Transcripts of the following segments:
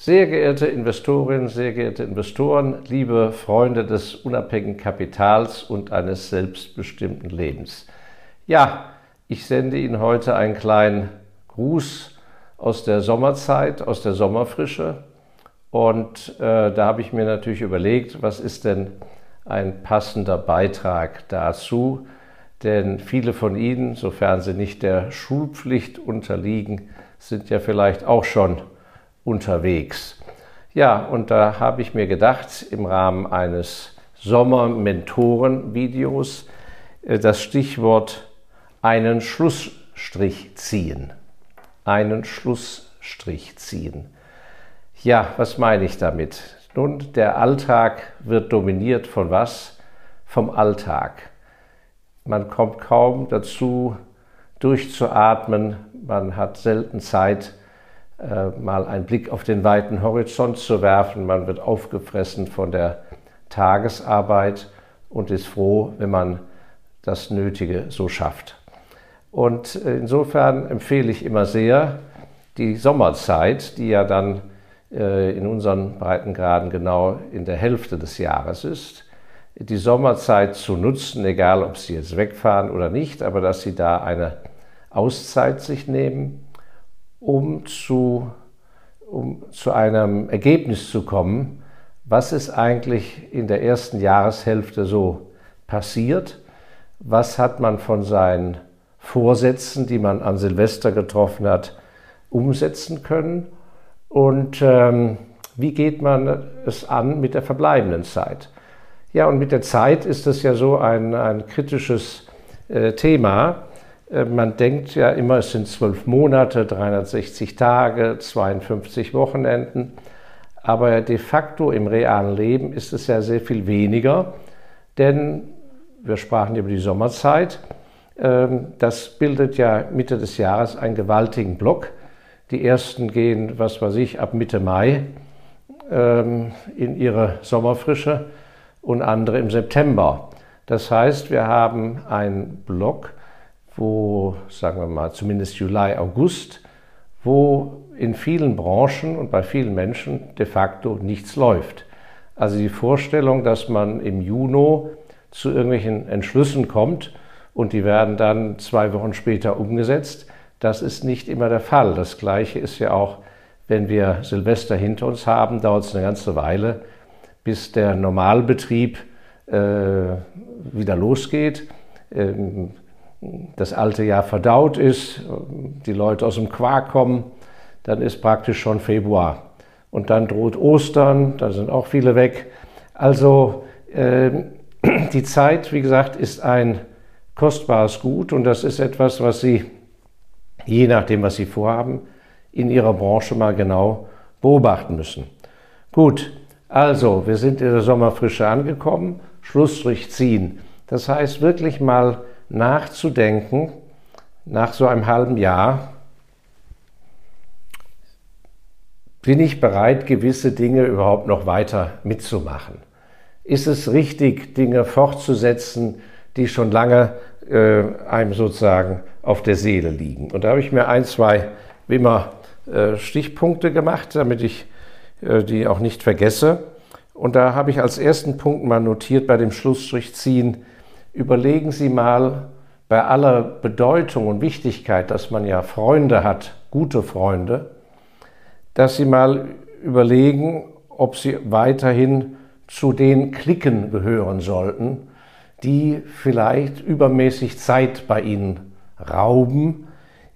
Sehr geehrte Investorinnen, sehr geehrte Investoren, liebe Freunde des unabhängigen Kapitals und eines selbstbestimmten Lebens. Ja, ich sende Ihnen heute einen kleinen Gruß aus der Sommerzeit, aus der Sommerfrische. Und äh, da habe ich mir natürlich überlegt, was ist denn ein passender Beitrag dazu? Denn viele von Ihnen, sofern sie nicht der Schulpflicht unterliegen, sind ja vielleicht auch schon unterwegs. Ja, und da habe ich mir gedacht, im Rahmen eines Sommer-Mentoren-Videos äh, das Stichwort einen Schlussstrich ziehen. Einen Schlussstrich ziehen. Ja, was meine ich damit? Nun, der Alltag wird dominiert von was? Vom Alltag. Man kommt kaum dazu, durchzuatmen. Man hat selten Zeit, mal einen Blick auf den weiten Horizont zu werfen. Man wird aufgefressen von der Tagesarbeit und ist froh, wenn man das Nötige so schafft. Und insofern empfehle ich immer sehr die Sommerzeit, die ja dann äh, in unseren Breitengraden genau in der Hälfte des Jahres ist, die Sommerzeit zu nutzen, egal ob Sie jetzt wegfahren oder nicht, aber dass Sie da eine Auszeit sich nehmen um zu, um zu einem Ergebnis zu kommen, was ist eigentlich in der ersten Jahreshälfte so passiert, was hat man von seinen Vorsätzen, die man an Silvester getroffen hat, umsetzen können? Und ähm, wie geht man es an mit der verbleibenden Zeit. Ja, und mit der Zeit ist es ja so ein, ein kritisches äh, Thema, man denkt ja immer, es sind zwölf Monate, 360 Tage, 52 Wochenenden. Aber de facto im realen Leben ist es ja sehr viel weniger, denn wir sprachen über die Sommerzeit. Ähm, das bildet ja Mitte des Jahres einen gewaltigen Block. Die ersten gehen, was weiß ich, ab Mitte Mai ähm, in ihre Sommerfrische und andere im September. Das heißt, wir haben einen Block, wo, sagen wir mal, zumindest Juli, August, wo in vielen Branchen und bei vielen Menschen de facto nichts läuft. Also die Vorstellung, dass man im Juni zu irgendwelchen Entschlüssen kommt und die werden dann zwei Wochen später umgesetzt, das ist nicht immer der Fall. Das Gleiche ist ja auch, wenn wir Silvester hinter uns haben, dauert es eine ganze Weile, bis der Normalbetrieb äh, wieder losgeht. Ähm, das alte Jahr verdaut ist, die Leute aus dem Quark kommen, dann ist praktisch schon Februar. Und dann droht Ostern, da sind auch viele weg. Also äh, die Zeit, wie gesagt, ist ein kostbares Gut und das ist etwas, was Sie, je nachdem, was Sie vorhaben, in Ihrer Branche mal genau beobachten müssen. Gut, also wir sind in der Sommerfrische angekommen, Schlussstrich ziehen. Das heißt wirklich mal nachzudenken, nach so einem halben Jahr, bin ich bereit, gewisse Dinge überhaupt noch weiter mitzumachen? Ist es richtig, Dinge fortzusetzen, die schon lange äh, einem sozusagen auf der Seele liegen? Und da habe ich mir ein, zwei, wie immer, äh, Stichpunkte gemacht, damit ich äh, die auch nicht vergesse. Und da habe ich als ersten Punkt mal notiert bei dem Schlussstrich ziehen, überlegen Sie mal bei aller Bedeutung und Wichtigkeit, dass man ja Freunde hat, gute Freunde, dass Sie mal überlegen, ob Sie weiterhin zu den Klicken gehören sollten, die vielleicht übermäßig Zeit bei Ihnen rauben.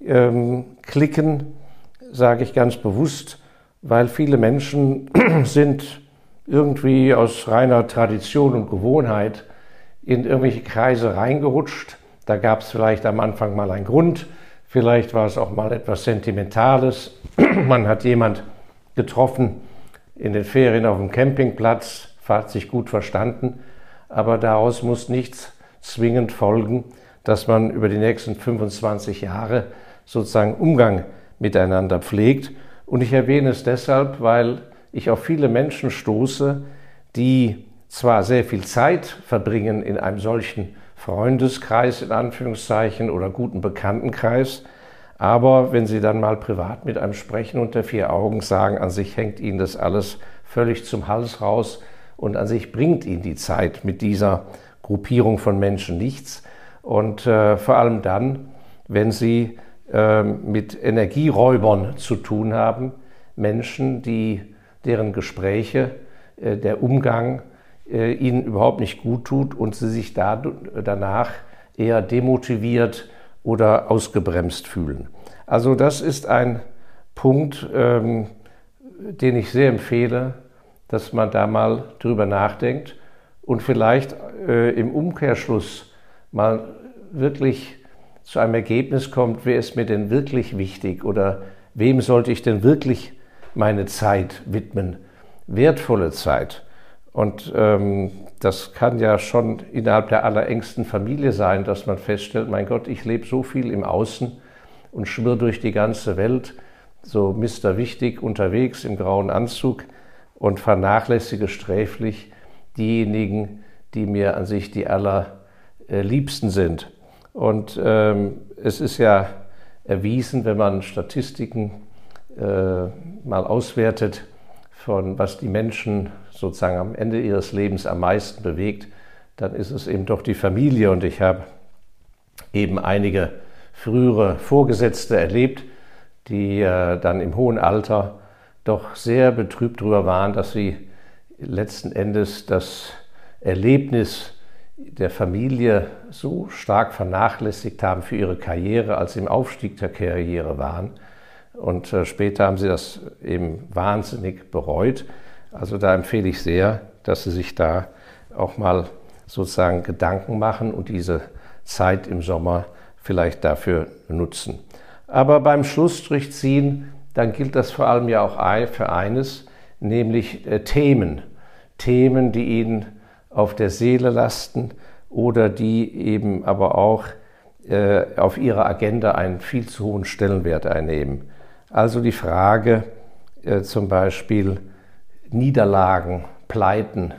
Ähm, Klicken sage ich ganz bewusst, weil viele Menschen sind irgendwie aus reiner Tradition und Gewohnheit in irgendwelche Kreise reingerutscht. Da gab es vielleicht am Anfang mal einen Grund, vielleicht war es auch mal etwas Sentimentales. Man hat jemand getroffen in den Ferien auf dem Campingplatz, hat sich gut verstanden, aber daraus muss nichts zwingend folgen, dass man über die nächsten 25 Jahre sozusagen Umgang miteinander pflegt. Und ich erwähne es deshalb, weil ich auf viele Menschen stoße, die zwar sehr viel Zeit verbringen in einem solchen Freundeskreis in Anführungszeichen oder guten Bekanntenkreis, Aber wenn Sie dann mal privat mit einem sprechen unter vier Augen sagen, an sich hängt Ihnen das alles völlig zum Hals raus und an sich bringt Ihnen die Zeit mit dieser Gruppierung von Menschen nichts. Und äh, vor allem dann, wenn Sie äh, mit Energieräubern zu tun haben, Menschen, die, deren Gespräche, äh, der Umgang äh, Ihnen überhaupt nicht gut tut und Sie sich da, danach eher demotiviert oder ausgebremst fühlen. Also das ist ein Punkt, ähm, den ich sehr empfehle, dass man da mal drüber nachdenkt und vielleicht äh, im Umkehrschluss mal wirklich zu einem Ergebnis kommt, wer ist mir denn wirklich wichtig oder wem sollte ich denn wirklich meine Zeit widmen, wertvolle Zeit. Und ähm, das kann ja schon innerhalb der allerengsten Familie sein, dass man feststellt, mein Gott, ich lebe so viel im Außen und schwirr durch die ganze Welt, so Mister Wichtig unterwegs im grauen Anzug und vernachlässige sträflich diejenigen, die mir an sich die allerliebsten sind. Und ähm, es ist ja erwiesen, wenn man Statistiken äh, mal auswertet, von was die Menschen sozusagen am Ende ihres Lebens am meisten bewegt, dann ist es eben doch die Familie. Und ich habe eben einige frühere Vorgesetzte erlebt, die äh, dann im hohen Alter doch sehr betrübt darüber waren, dass sie letzten Endes das Erlebnis der Familie so stark vernachlässigt haben für ihre Karriere, als sie im Aufstieg der Karriere waren. Und äh, später haben sie das eben wahnsinnig bereut. Also da empfehle ich sehr, dass Sie sich da auch mal sozusagen Gedanken machen und diese Zeit im Sommer vielleicht dafür nutzen. Aber beim Schlussstrich ziehen, dann gilt das vor allem ja auch für eines, nämlich äh, Themen. Themen, die Ihnen auf der Seele lasten oder die eben aber auch äh, auf Ihrer Agenda einen viel zu hohen Stellenwert einnehmen. Also die Frage äh, zum Beispiel Niederlagen, Pleiten,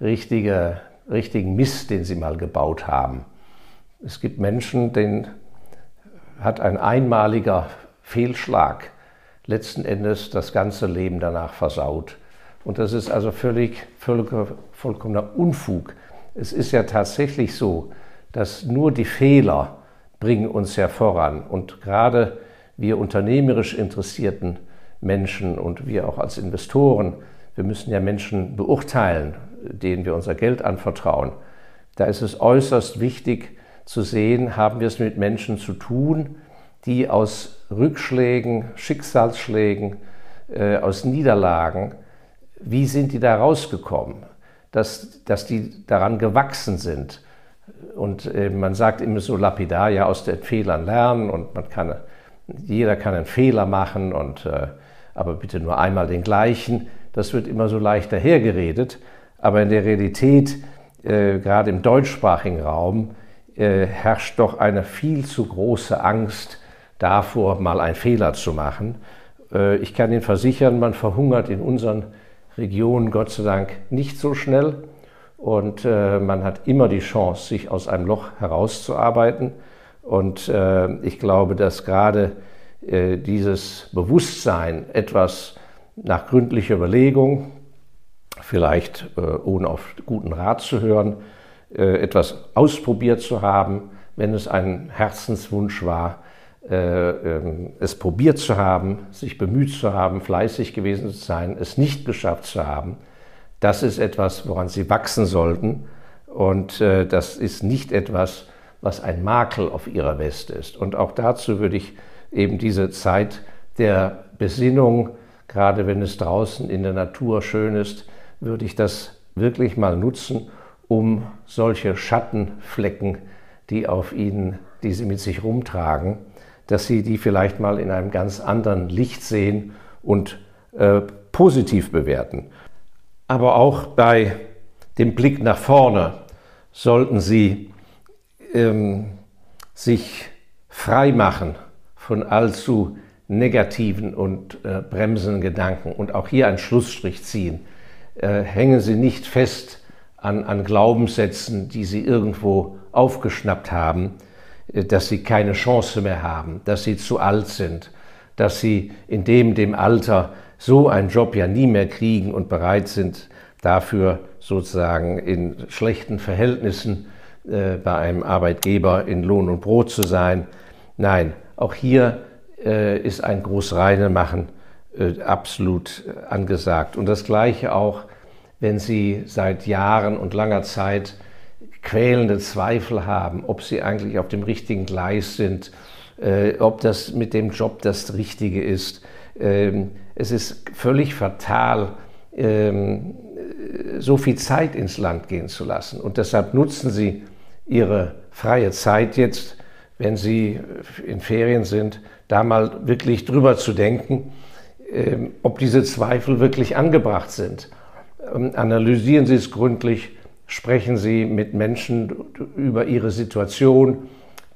richtige, richtigen Mist, den sie mal gebaut haben. Es gibt Menschen, denen hat ein einmaliger Fehlschlag letzten Endes das ganze Leben danach versaut. Und das ist also völlig, völlig vollkommener Unfug. Es ist ja tatsächlich so, dass nur die Fehler bringen uns ja voran. Und gerade wir unternehmerisch interessierten Menschen und wir auch als Investoren, wir müssen ja Menschen beurteilen, denen wir unser Geld anvertrauen. Da ist es äußerst wichtig zu sehen, haben wir es mit Menschen zu tun, die aus Rückschlägen, Schicksalsschlägen, äh, aus Niederlagen, wie sind die da rausgekommen? Dass, dass die daran gewachsen sind. Und äh, man sagt immer so lapidar, ja, aus den Fehlern lernen und man kann jeder kann einen Fehler machen, und, äh, aber bitte nur einmal den gleichen. Das wird immer so leicht dahergeredet. Aber in der Realität, äh, gerade im deutschsprachigen Raum, äh, herrscht doch eine viel zu große Angst davor, mal einen Fehler zu machen. Ich kann Ihnen versichern, man verhungert in unseren Regionen Gott sei Dank nicht so schnell. Und man hat immer die Chance, sich aus einem Loch herauszuarbeiten. Und äh, ich glaube, dass gerade äh, dieses Bewusstsein, etwas nach gründlicher Überlegung, vielleicht äh, ohne auf guten Rat zu hören, äh, etwas ausprobiert zu haben, wenn es ein Herzenswunsch war, äh, ähm, es probiert zu haben, sich bemüht zu haben, fleißig gewesen zu sein, es nicht geschafft zu haben, das ist etwas, woran Sie wachsen sollten. Und äh, das ist nicht etwas, was ein Makel auf ihrer Weste ist. Und auch dazu würde ich eben diese Zeit der Besinnung, gerade wenn es draußen in der Natur schön ist, würde ich das wirklich mal nutzen, um solche Schattenflecken, die auf ihnen, die sie mit sich rumtragen, dass sie die vielleicht mal in einem ganz anderen Licht sehen und äh, positiv bewerten. Aber auch bei dem Blick nach vorne sollten sie ähm, sich frei machen von allzu negativen und äh, bremsenden Gedanken und auch hier einen Schlussstrich ziehen. Äh, hängen Sie nicht fest an, an Glaubenssätzen, die Sie irgendwo aufgeschnappt haben. äh, dass sie keine Chance mehr haben, dass sie zu alt sind, dass sie in dem, dem Alter so einen Job ja nie mehr kriegen und bereit sind, dafür sozusagen in schlechten Verhältnissen äh, bei einem Arbeitgeber in Lohn und Brot zu sein. Nein, auch hier äh, ist ein Großreine machen äh, absolut angesagt. Und das Gleiche auch, wenn Sie seit Jahren und langer Zeit quälende Zweifel haben, ob Sie eigentlich auf dem richtigen Gleis sind, äh, ob das mit dem Job das Richtige ist. Ähm, es ist völlig fatal, ähm, so viel Zeit ins Land gehen zu lassen. Und deshalb nutzen Sie Ihre freie Zeit jetzt, wenn Sie in Ferien sind, da mal wirklich drüber zu denken, ähm, ob diese Zweifel wirklich angebracht sind. Ähm, analysieren Sie es gründlich, sprechen Sie mit Menschen über ihre Situation,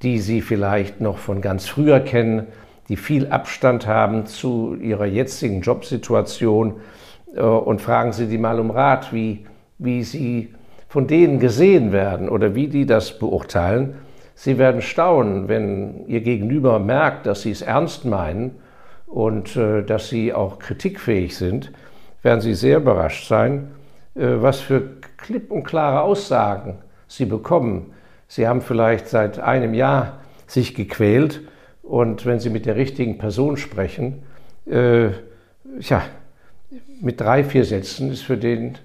die Sie vielleicht noch von ganz früher kennen, die viel Abstand haben zu ihrer jetzigen Jobsituation äh, und fragen Sie die mal um Rat, wie, wie Sie von denen gesehen werden oder wie die das beurteilen. Sie werden staunen, wenn Ihr Gegenüber merkt, dass Sie es ernst meinen und äh, dass Sie auch kritikfähig sind, werden Sie sehr überrascht sein, äh, was für klipp und klare Aussagen Sie bekommen. Sie haben vielleicht seit einem Jahr sich gequält und wenn Sie mit der richtigen Person sprechen, äh, ja, mit drei, vier Sätzen ist für den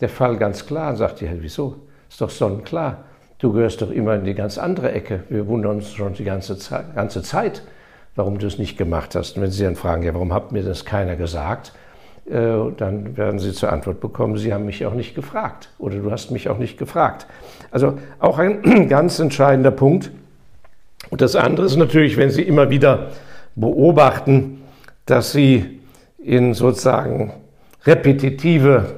der Fall ganz klar. Und sagt ja, wieso? Ist doch sonnenklar. Du gehörst doch immer in die ganz andere Ecke. Wir wundern uns schon die ganze ganze Zeit warum du es nicht gemacht hast. Und wenn Sie dann fragen, ja, warum hat mir das keiner gesagt? Äh, dann werden Sie zur Antwort bekommen, Sie haben mich auch nicht gefragt oder du hast mich auch nicht gefragt. Also auch ein ganz entscheidender Punkt. Und das andere ist natürlich, wenn Sie immer wieder beobachten, dass Sie in sozusagen repetitive,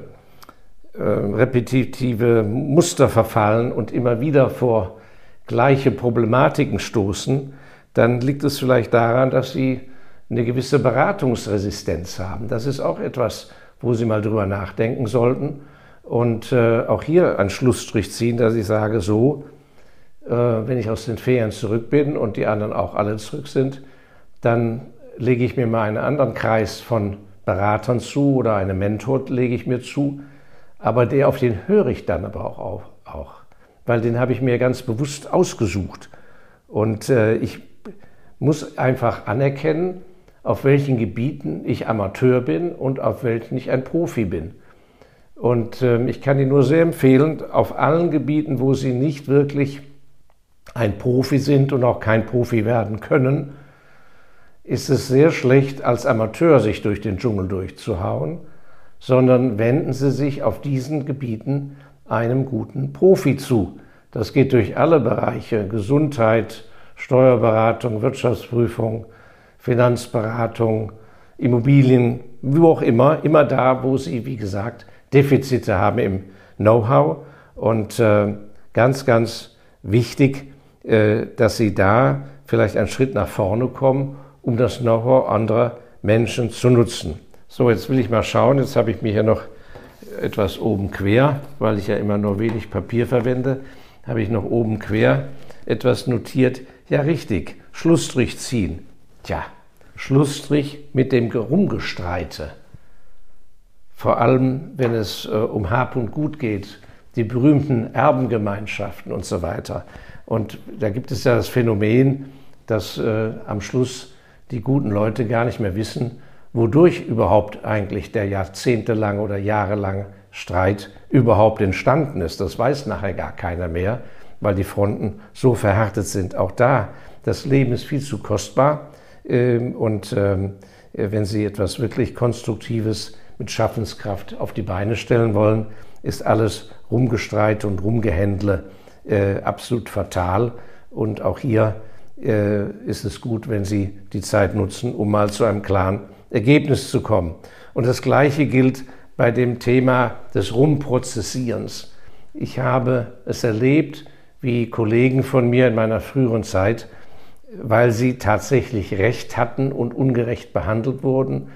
repetitive Muster verfallen und immer wieder vor gleiche Problematiken stoßen, dann liegt es vielleicht daran, dass Sie eine gewisse Beratungsresistenz haben. Das ist auch etwas, wo Sie mal drüber nachdenken sollten und äh, auch hier einen Schlussstrich ziehen, dass ich sage, so, äh, wenn ich aus den Ferien zurück bin und die anderen auch alle zurück sind, dann lege ich mir mal einen anderen Kreis von Beratern zu oder einen Mentor lege ich mir zu, aber der auf den höre ich dann aber auch, auch weil den habe ich mir ganz bewusst ausgesucht. Und äh, ich muss einfach anerkennen, auf welchen Gebieten ich Amateur bin und auf welchen ich ein Profi bin. Und äh, ich kann Ihnen nur sehr empfehlen, auf allen Gebieten, wo Sie nicht wirklich ein Profi sind und auch kein Profi werden können, ist es sehr schlecht, als Amateur sich durch den Dschungel durchzuhauen, sondern wenden Sie sich auf diesen Gebieten einem guten Profi zu. Das geht durch alle Bereiche, Gesundheit, Steuerberatung, Wirtschaftsprüfung, Finanzberatung, Immobilien, wo auch immer, immer da, wo sie, wie gesagt, Defizite haben im Know-how. Und äh, ganz, ganz wichtig, äh, dass sie da vielleicht einen Schritt nach vorne kommen, um das Know-how anderer Menschen zu nutzen. So, jetzt will ich mal schauen. Jetzt habe ich mir hier noch etwas oben quer, weil ich ja immer nur wenig Papier verwende, habe ich noch oben quer etwas notiert. Ja, richtig. Schlussstrich ziehen. Tja, Schlussstrich mit dem Rumgestreite. Vor allem, wenn es äh, um Hab und Gut geht, die berühmten Erbengemeinschaften und so weiter. Und da gibt es ja das Phänomen, dass äh, am Schluss die guten Leute gar nicht mehr wissen, wodurch überhaupt eigentlich der jahrzehntelange oder jahrelange Streit überhaupt entstanden ist. Das weiß nachher gar keiner mehr weil die Fronten so verhärtet sind. Auch da, das Leben ist viel zu kostbar. Ähm, und ähm, wenn Sie etwas wirklich Konstruktives mit Schaffenskraft auf die Beine stellen wollen, ist alles Rumgestreit und Rumgehändle äh, absolut fatal. Und auch hier äh, ist es gut, wenn Sie die Zeit nutzen, um mal zu einem klaren Ergebnis zu kommen. Und das Gleiche gilt bei dem Thema des Rumprozessierens. Ich habe es erlebt, wie Kollegen von mir in meiner früheren Zeit, weil sie tatsächlich Recht hatten und ungerecht behandelt wurden,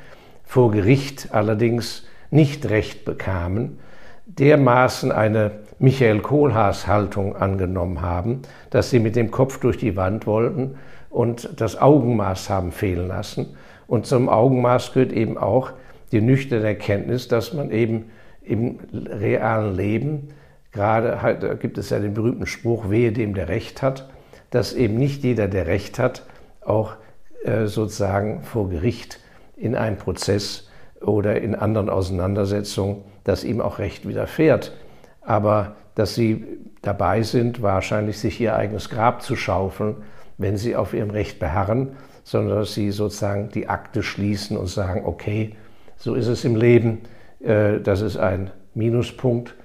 vor Gericht allerdings nicht Recht bekamen, dermaßen eine Michael Kohlhaas-Haltung angenommen haben, dass sie mit dem Kopf durch die Wand wollten und das Augenmaß haben fehlen lassen. Und zum Augenmaß gehört eben auch die nüchterne Erkenntnis, dass man eben im realen Leben, gerade da gibt es ja den berühmten Spruch, wehe dem, der Recht hat, dass eben nicht jeder, der Recht hat, auch äh, sozusagen vor Gericht in einem Prozess oder in anderen Auseinandersetzungen, dass ihm auch Recht widerfährt. Aber dass sie dabei sind, wahrscheinlich sich ihr eigenes Grab zu schaufeln, wenn sie auf ihrem Recht beharren, sondern dass sie sozusagen die Akte schließen und sagen, okay, so ist es im Leben, äh, das ist ein Minuspunkt,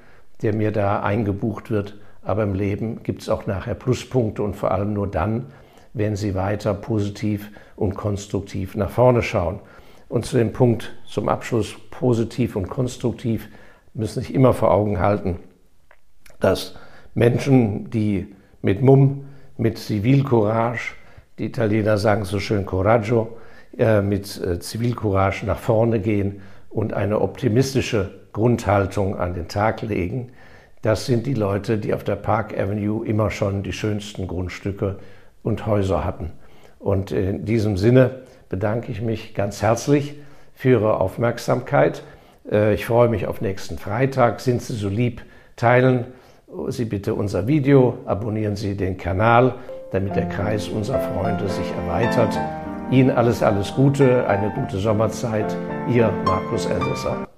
der mir da eingebucht wird, aber im Leben gibt es auch nachher Pluspunkte und vor allem nur dann, wenn Sie weiter positiv und konstruktiv nach vorne schauen. Und zu dem Punkt zum Abschluss positiv und konstruktiv müssen sich immer vor Augen halten, dass Menschen, die mit Mumm, mit Zivilcourage, die Italiener sagen so schön Coraggio, äh, mit äh, Zivilcourage nach vorne gehen und eine optimistische Grundhaltung an den Tag legen, das sind die Leute, die auf der Park Avenue immer schon die schönsten Grundstücke und Häuser hatten. Und in diesem Sinne bedanke ich mich ganz herzlich für Ihre Aufmerksamkeit. Äh, ich freue mich auf nächsten Freitag. Sind Sie so lieb, teilen Sie bitte unser Video, abonnieren Sie den Kanal, damit der Kreis unserer Freunde sich erweitert. Ihnen alles, alles Gute, eine gute Sommerzeit. Ihr Markus Elsässer.